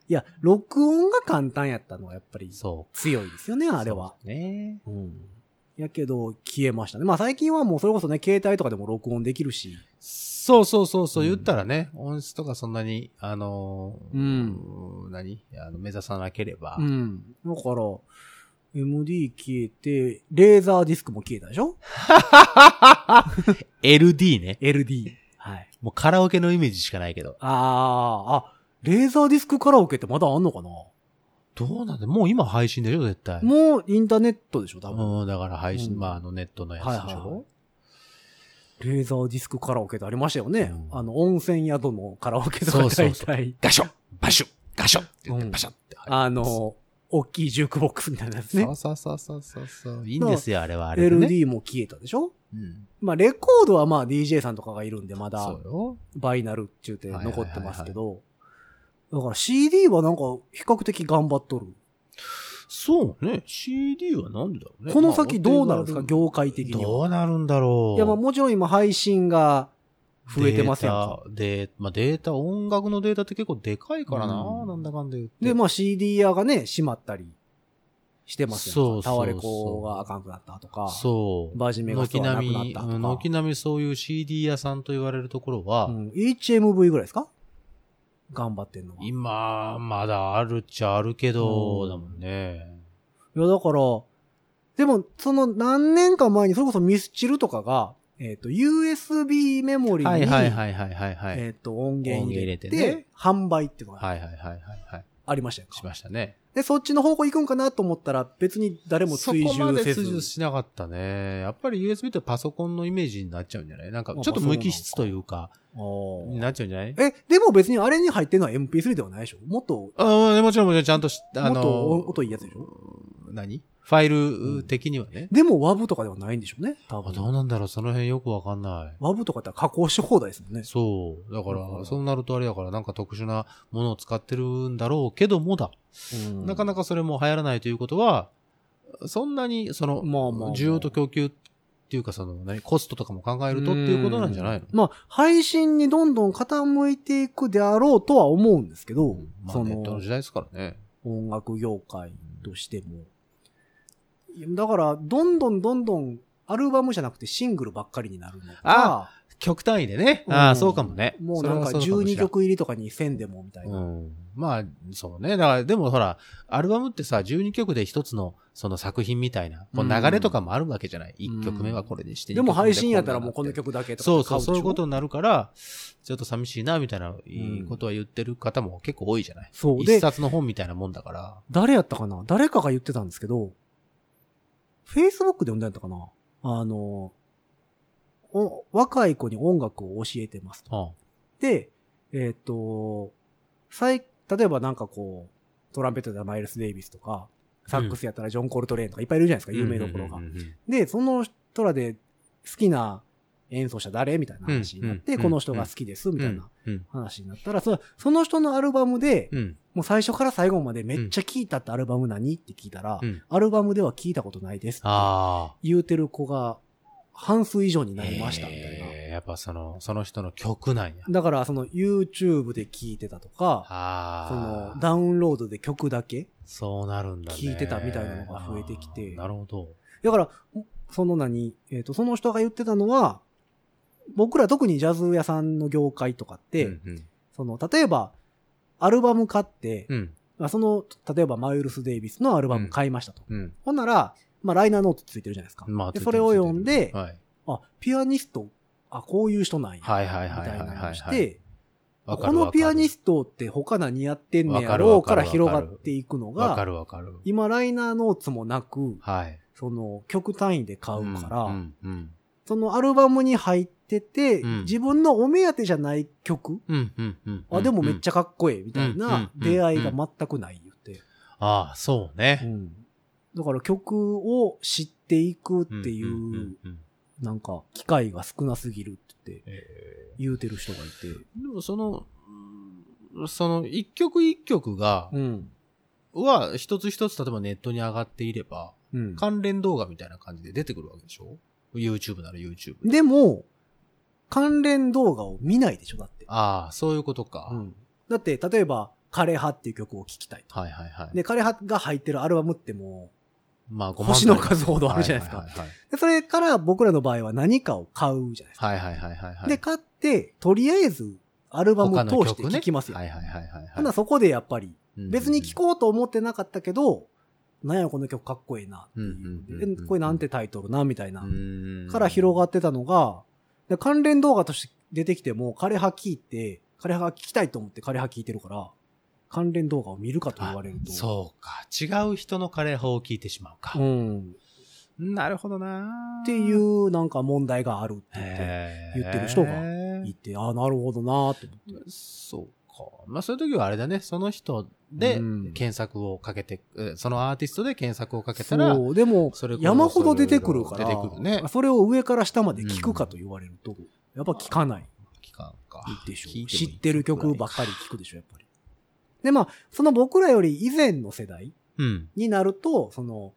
いや、録音が簡単やったのはやっぱりそう。強いですよね、あれは。ね。うん。やけど、消えましたね。まあ最近はもうそれこそね、携帯とかでも録音できるし。そうそうそうそう、うん言ったらね、音質とかそんなに、あのーうん何？あの目指さなければ。うん。だから、MD 消えて、レーザーディスクも消えたでしょ？(laughs) LD ね。?LD。はい。もうカラオケのイメージしかないけど。あー、あ、レーザーディスクカラオケってまだあんのかな？どうなんだ？もう今配信でしょ？絶対。もうインターネットでしょ多分。うん、だから配信、うんまああのネットのやつでしょ、はいはいはいレーザーディスクカラオケってありましたよね。うんあの、温泉宿のカラオケとかそうそうそう大体。ガショバシュガショって言ってうんバシャって入る。あの、大きいジュークボックスみたいなやつねそ。うそうそうそうそうそう。いいんですよ、あれはあれでね。LD も消えたでしょ？うん。まあ、レコードはまあ DJ さんとかがいるんで、まだ。バイナルって言って残ってますけど、だから CD はなんか比較的頑張っとる。そうね。CD はなんでだろうね。この先どうなるんですか、まあ業界的にどは。うなるんだろう。いや、まあもちろん今配信が増えてますやんか？データ、で、まあデータ、音楽のデータって結構でかいからな、うんなんだかんだ言って。で、まあ CD 屋がね、閉まったりしてますよそうそうそうタワレコがあかんくなったとか。そう。バージンメガスがなくなったとか軒並み、軒並みそういう CD 屋さんと言われるところは、うん、HMV ぐらいですか？頑張ってんのは。い今、まだあるっちゃあるけど、うんだもんね。や、だから、でも、その何年か前に、それこそミスチルとかが、えっ、と、USB メモリーに、はいはいはいはいはいはい。えっ、と、音源入れて、れてね販売っていうのがはいはいはいはいはい。ありましたよ、しましたね。で、そっちの方向行くんかなと思ったら、別に誰も追そこまで従せず。追従しなかったね。やっぱり USB ってパソコンのイメージになっちゃうんじゃない？なんかあちょっと無機質というか、になっちゃうんじゃない？え、でも別にあれに入ってるのは MP3 ではないでしょ？もっと、ああ、もちろんもちろんちゃんとし、あもっとの、音いいやつでしょ？何？ファイル的にはね。でも WAV とかではないんでしょうね多あ分。どうなんだろうその辺よくわかんない。WAV とかって加工し放題ですもんね。そう。だからら、そうなるとあれだから、なんか特殊なものを使ってるんだろうけどもだ。なかなか。かそれも流行らないということは、そんなに、その、まあ需要と供給っていうか、その、何、コストとかも考えるとっていうことなんじゃないの？まあ、配信にどんどん傾いていくであろうとは思うんですけど、まあ、そネットのの時代ですからね。音楽業界としても。だから、どんどんどんどんアルバムじゃなくてシングルばっかりになるのか、極単位でね。うんああ、そうかもね。もうなんかそれはそうもし12れん曲入りとかにせんでもみたいな。うん。まあ、そうね。だから、でもほら、アルバムってさ、12曲で一つの、その作品みたいな、こう流れとかもあるわけじゃない。うん1曲目はこれにして。でも配信やったらもうこの曲だけとかそうそう、そういうことになるから、ちょっと寂しいな、みたいな、いいことは言ってる方も結構多いじゃない。そうで一冊の本みたいなもんだから。誰やったかな？誰かが言ってたんですけど、Facebook で読んだんやったかな？あの、お若い子に音楽を教えてますと。はで、えっ、と、最、例えばなんかこう、トランペットではマイルス・デイビスとか、サックスやったらジョン・コルトレーンとかいっぱいいるじゃないですか、あ有名どころが。で、その人らで好きな演奏者誰？みたいな話になって、うんこの人が好きです、みたいなうん話になったら、そその人のアルバムで、うん。もう最初から最後までめっちゃ聴いたってアルバム何？って聞いたら、うんアルバムでは聞いたことないですってああ。言うてる子が半数以上になりましたみたいな。えーやっぱその、その人の曲なんや。だからその YouTube で聴いてたとか、あそあ。のダウンロードで曲だけそうなるんだね。聞いてたみたいなのが増えてきてあーなるほど。だから、その何、えっ、と、その人が言ってたのは、僕ら特にジャズ屋さんの業界とかって、うんうんその、例えば、アルバム買って、うん。まあその、例えばマイルス・デイビスのアルバム買いましたと。うん。ほんなら、まあ、ライナーノートついてるじゃないですか。まあ、で、それを読んで、はい。あ、ピアニスト、あ、こういう人なんや。はいはいみたいはいはいはい。なのをして、このピアニトストって他何やってんねやろうわから広がっていくのわかが、るわかる。今ライナーノーツもなく、はい。その曲単位で買うから、うん。うん。そのアルバムに入ってて、うん自分のお目当てじゃない曲、うん。うん。うん。あ、でもめっちゃ。ゃかっこええみたいうんな出会いが全くない言って。ああ、そうね。だから曲を知っていくっていんんう、んんなんか機会が少なすぎるって言ってえ言うてる人がいて。ーでもその、うんその一曲一曲が、うん。は一つ一つ例えばネットに上がっていれば、うん。関連動画みたいな感じで出てくるわけでしょ ?YouTube なら YouTube。でも、関連動画を見ないでしょだって。ああ、そういうことか。うん。だって、例えば、枯葉っていう曲を聴きたいと。はいはいはい。で、枯葉が入ってるアルバムってもまあ、う、星の数ほどあるじゃないですか。はいはいでそれから僕らの場合は何かを買うじゃないですか。はいはいはいはいはい。で、買って、とりあえず、アルバムを通して聴きますよ。はいはいはいはいはい。ほな、そこでやっぱり、うん別に聴こうと思ってなかったけど、なんやこの曲かっこいいなっていううんうんうんうんでこれなんてタイトルなみたいな。うんから広がってたのが、で関連動画として出てきても、枯葉聞いて、枯葉が聞きたいと思って枯葉聞いてるから、関連動画を見るかと言われると。そうか。違う人のカレー法を聞いてしまうか。うん。なるほどなっていうなんか問題があるって言って言ってる人がいて、ああ、なるほどなーって思って。そうか。まあそういう時はあれだね、その人でうん検索をかけて、えそのアーティストで検索をかけたら、そう、でも山ほど出てくるから、出てくるねそれを上から下まで聞くかと言われると、やっぱ聞かない期間か。でしょ聞いいい知ってる曲ばっかり聞くでしょ、やっぱり。で、まあ、その僕らより以前の世代うん。になると、その、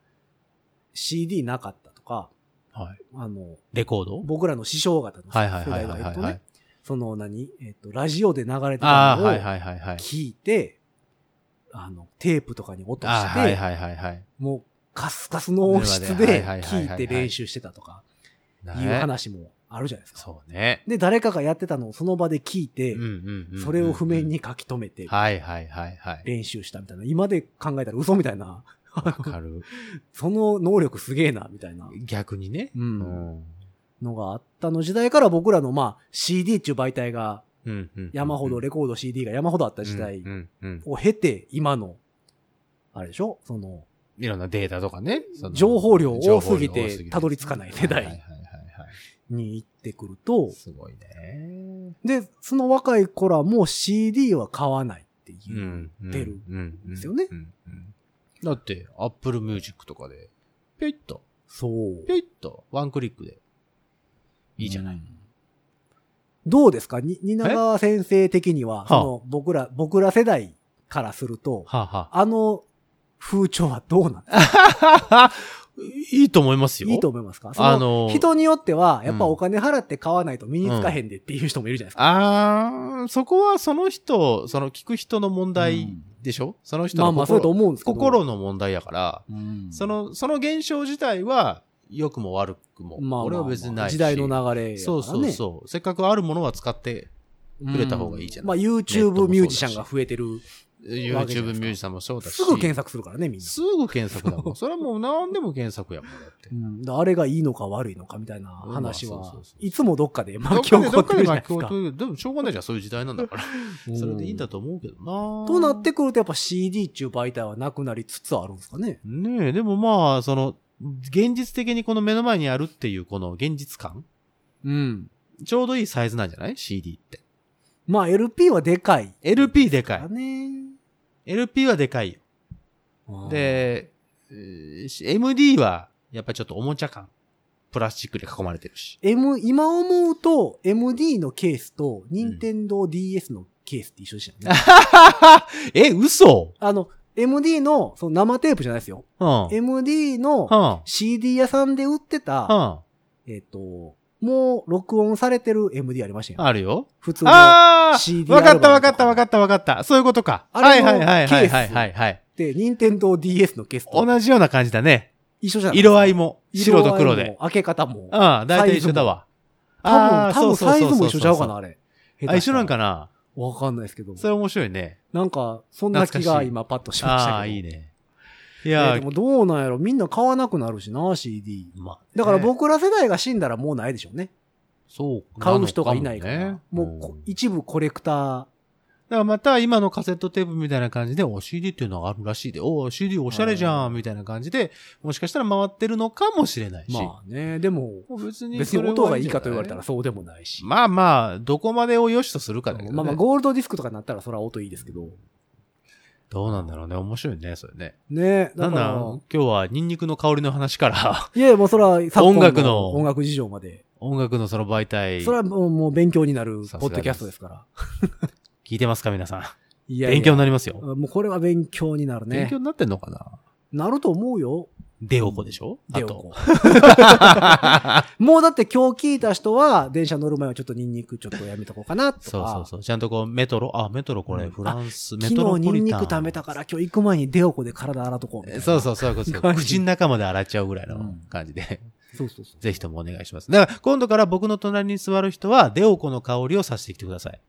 CD なかったとか、はい。あの、レコード？僕らの師匠方のはいはい世はいはいはい、は代がいるとねい。、その何、えっと、ラジオで流れてああ、たのをはいはいはいはい。聞いて、あの、テープとかに落とああ、して、はいはいはいはい。もうカスカスの音質はいではいはいはいはい聞いて練習してたとかいうね話もあるじゃないですか。そうね。で、誰かがやってたのをその場で聞いてうん、うんそれを譜面。に書き留めてはいはいはいはい。練習したみたいな。今で考えたら嘘みたいな。わかる。(laughs) その能力すげえな、みたいな逆にね。うんうんのがあったの時代から僕らのまあ CD っていう媒体が山ほど、レコード CD が山ほどあった時代を経て今の、あれでしょ？その、いろんなデータとかね。情報量多すぎてたどり着かない世代に行ってくると、すごいね。で、その若い子らも CD は買わないって言うん。ってる。んですよねだって、Apple Music とかで、ぴょいっと、そう。ぴょいっと、ワンクリックで、いいじゃない。どうですか？に、蜷川先生的には、あその、僕ら、僕ら世代からすると、はあ、はあ。の風潮はどうなんですか？あ、(laughs) いいと思いますよ。いいと思いますか？あの人によっては、やっぱうん。お金払って買わないと身につかへんでっていう人もいるじゃないですか。あー、そこはその人、その聞く人の問題でしょ、その人のまあまあ、そうだと心思うんですけど。心の問題やから、うん。その、その現象自体は、良くも悪くも、まあ俺は別にないし。時代の流れ。そうそうそう。せっかくあるものは使って、うんくれた方がいいじゃないまあ YouTube ミュージシャンが増えてる。YouTube かミュージシャンもそうだし。すぐ検索するからね、みんな。すぐ検索だもん。それはもう何でも検索やもん、だって (laughs) あれがいいのか悪いのかみたいな話はいつもどっかで巻き起こってるじゃないで巻きですか。起こってでもしょうがないじゃん、そういう時代なんだから。それでいいんだと思うけどなとなってくるとやっぱ CD っていう媒体はなくなりつつあるんですかね。ねえ、でもまあ、その、現実的にこの目の前にあるっていうこの現実感？うん。ちょうどいいサイズなんじゃない ?CD って。まあ LP はでかい。LP でかい。ね。LP はでかいよ。で、えー MD は、やっぱりちょっとおもちゃ感。プラスチックで囲まれてるし。M、今思うと MD のケースと任天堂 DS のケースって一緒でしたよね。(laughs) え、嘘？あの、MD の、その生テープじゃないですよ。うん。MD のは CD 屋さんで売ってん。た、はえっ、と、もう録音されてる MD ありましたよ、ん。あるよ。普通の。ああ CD わかったわかったわかったわかった。そういうことか。あはいれのはいはいはいはいはいはい。で、任天堂 DS のケースと同じような感じだね。一緒じゃない色合いも、白と黒で。。色合いも開け方も。ああ、だいたい一緒だわ。多分、ああ多分サイズも一緒ちゃうかな、そあれ。あ、一緒なんかななわかんないですけど。それ面白いね。なんか、そんな気が今パッとしましたけど。ああ、いいね。いいやでもどうなんやろみんな買わなくなるしな、CD。まあねだから僕ら世代が死んだらもうないでしょうね。そう。買う人がいないから。ねもうこ、一部コレクター。だからまた今のカセットテープみたいな感じで、お CD っていうのがあるらしいで、お CD おしゃれじゃん、みたいな感じで、もしかしたら回ってるのかもしれないし。まあね、でも、別に別に音がいいかと言われたらそうでもないし。まあまあ、どこまでを良しとするかだけど、ね。まあまあ、ゴールドディスクとかになったらそれは音いいですけど。どうなんだろうね。面白いね、それね。ねなんだ、今日はニンニクの香りの話から、いやいやもうそれは音楽の音楽事情まで。音楽のその媒体、それはもうもう勉強になるポッドキャストですから。聞いてますか皆さん。いやいや勉強になりますよ。もうこれは勉強になるね勉強。になってんのかな？なると思うよ。デオコでしょ？あと。デオコ。もうだって今日聞いた人は、電車乗る前はちょっとニンニクちょっとやめとこうかなとか。そうそうそう。ちゃんとこう、メトロ、あ、メトロこれ、うんフランス、メ昨トロ日ニンニポリタン。ク食べたから今日行く前にデオコで体洗っとこう。そうそう、そういうこと (laughs) 口の中まで洗っちゃうぐらいのうん感じで、そうそうそう。ぜひともお願いします。だから、今度から僕の隣に座る人は、デオコの香りをさせてきてください。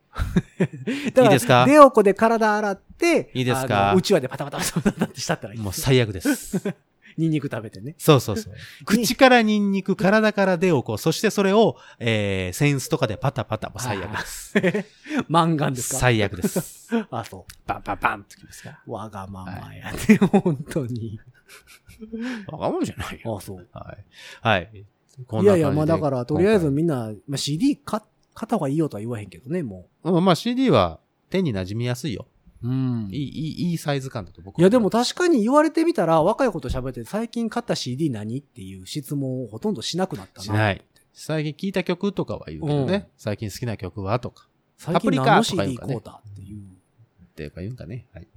(laughs) だいいですか？デオコで体洗って、いいですか？うちわでパタパタパタパタってしたったらいい。もう最悪です。(laughs) ニンニク食べてね。そうそうそう。口からニンニク、体からデオコ、そしてそれを、えー、センスとかでパタパタ、もう最悪です。(laughs) 漫画ですか？最悪です。あ、そパンパンパンってきますか。わがままやね、本当に。(laughs) 若者じゃないよ。ああ、そう。はい。はい。こいやいや、まあだらから、とりあえずみんな、まあ、CD 買買った方がいいよとは言わへんけどね、もうんまあ CD は手に馴染みやすいよ。う。うんいい、いい、いいサイズ感だと僕はいやでも確かに言われてみたら、若い子と喋って最近買った CD 何っていう質問をほとんどしなくなったな。しない。最近聴いた曲とかは言うけどね。うん最近好きな曲はとか。最近何の CD 買うたっていう。っていうか言うんだね。はい。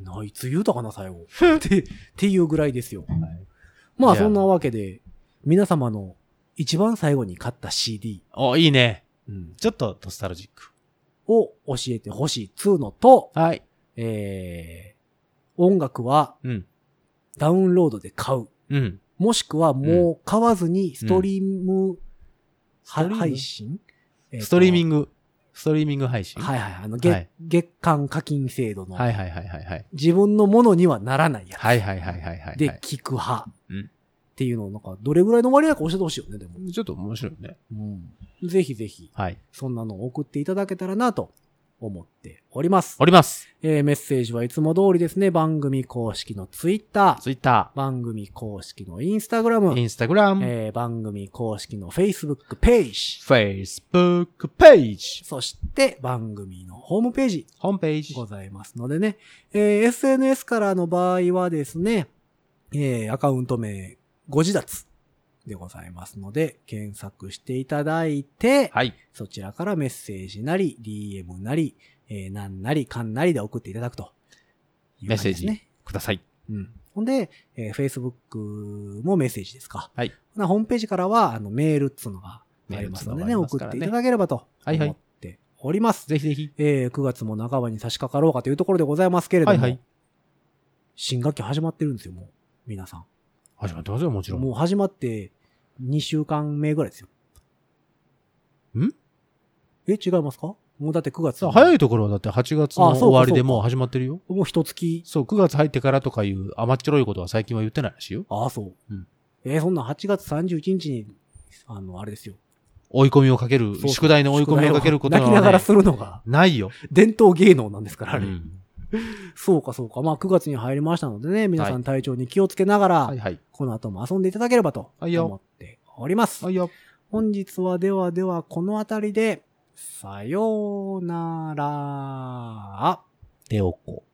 ないつ言うたかな、最後。(laughs) って、っていうぐらいですよ。はい、まあそんなわけで、皆様の一番最後に買った CD、お、いいね。うんちょっとノスタルジック。を教えてほしいつうのと、はい。えー、音楽はうん。ダウンロードで買う。うん。もしくはもう買わずにストリーム、はストリーム配信、ストリーミング、ストリーミング配信？はいはい。あの、月、はい月間課金制度の、はいはいはいはいはい。自分のものにはならないやつ。はいはいはいはいはい。で、聞く派。うんっていうのをなんか、どれぐらいの割合か教えてほしいよね、でも。ちょっと面白いね。うん。ぜひぜひ、はい。そんなのを送っていただけたらなと思っております。おります。えーメッセージはいつも通りですね、番組公式のツイッター、ツイッタ番組公式のインスタグラム。ー、イ、ンスタグラム、えー番組公式のフェイスブックページ、フェイスブックページ、そして番組のホームページ。ホームページ。ございますのでね、えー SNS からの場合はですね、えーアカウント名、ご自立でございますので、検索していただいて、はい。そちらからメッセージなり、DM なり、えー、なんなり、かんなりで送っていただくというメッセージ。ください。うん。ほんで、えー、Facebook もメッセージですか。はい。なホームページからは、あの、メールっつうのがありますのでね、メールっつうの送っていただければとはいはい思っております。ぜひぜひ。えー、9月も半ばに差し掛かろうかというところでございますけれども、はいはい新学期始まってるんですよ、もう。皆さん。始まってますよ、もちろん。もう始まって2週間目ぐらいですよ。ん？え、違いますか？もうだって9月。早いところはだって8月の終わりでもう始まってるよ。もう一月。そう、9月入ってからとかいう甘っちょろいことは最近は言ってないらしいよ。ああ、そう。うんえーそんな8月31日に、あの、あれですよ。追い込みをかける、そう宿題の追い込みをかけることは、ね、泣きながらするのがないよ。伝統芸能なんですから、あれ。うん (laughs) そうか、そうか。まあ9月に入りましたのでね、皆さはん体調に気をつけながら、はいはい。この後も遊んでいただければと思っております。はいよ。本日はではではこのあたりで、さようなら。手おこ。